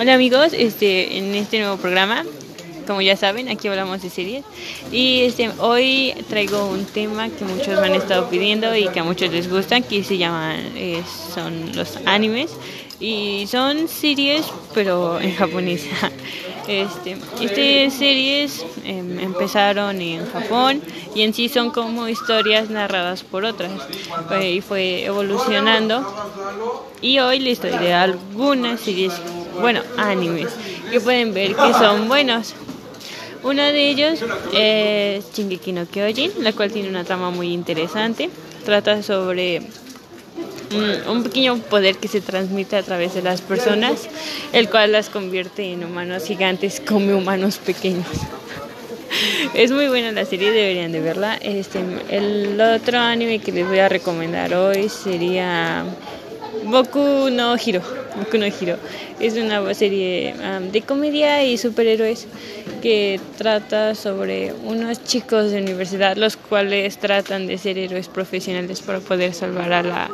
Hola amigos, este, en este nuevo programa, como ya saben, aquí hablamos de series. Y este, hoy traigo un tema que muchos me han estado pidiendo y que a muchos les gustan, que se llaman, eh, son los animes. Y son series pero en japonés. Este, estas series em, empezaron en Japón y en sí son como historias narradas por otras. Y fue evolucionando. Y hoy les de algunas series, bueno, animes que pueden ver que son buenos. Uno de ellos es Shingeki no Kyojin, la cual tiene una trama muy interesante. Trata sobre Mm, un pequeño poder que se transmite a través de las personas, el cual las convierte en humanos gigantes como humanos pequeños. es muy buena la serie, deberían de verla. Este, el otro anime que les voy a recomendar hoy sería Boku no Hiro. Boku no Hiro. Es una serie de comedia y superhéroes que trata sobre unos chicos de universidad los cuales tratan de ser héroes profesionales para poder salvar a la,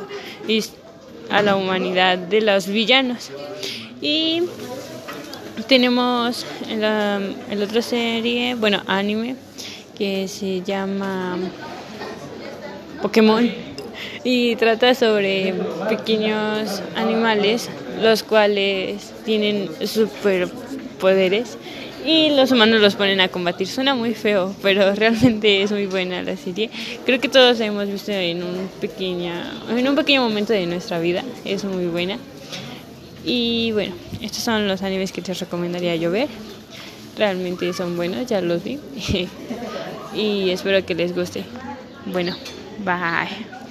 a la humanidad de los villanos. Y tenemos la, otra serie, bueno, anime, que se llama Pokémon y trata sobre pequeños animales los cuales tienen superpoderes y los humanos los ponen a combatir. Suena muy feo, pero realmente es muy buena la serie. Creo que todos la hemos visto en un, pequeña, en un pequeño momento de nuestra vida. Es muy buena. Y bueno, estos son los animes que te recomendaría yo ver. Realmente son buenos, ya los vi. y espero que les guste. Bueno, bye.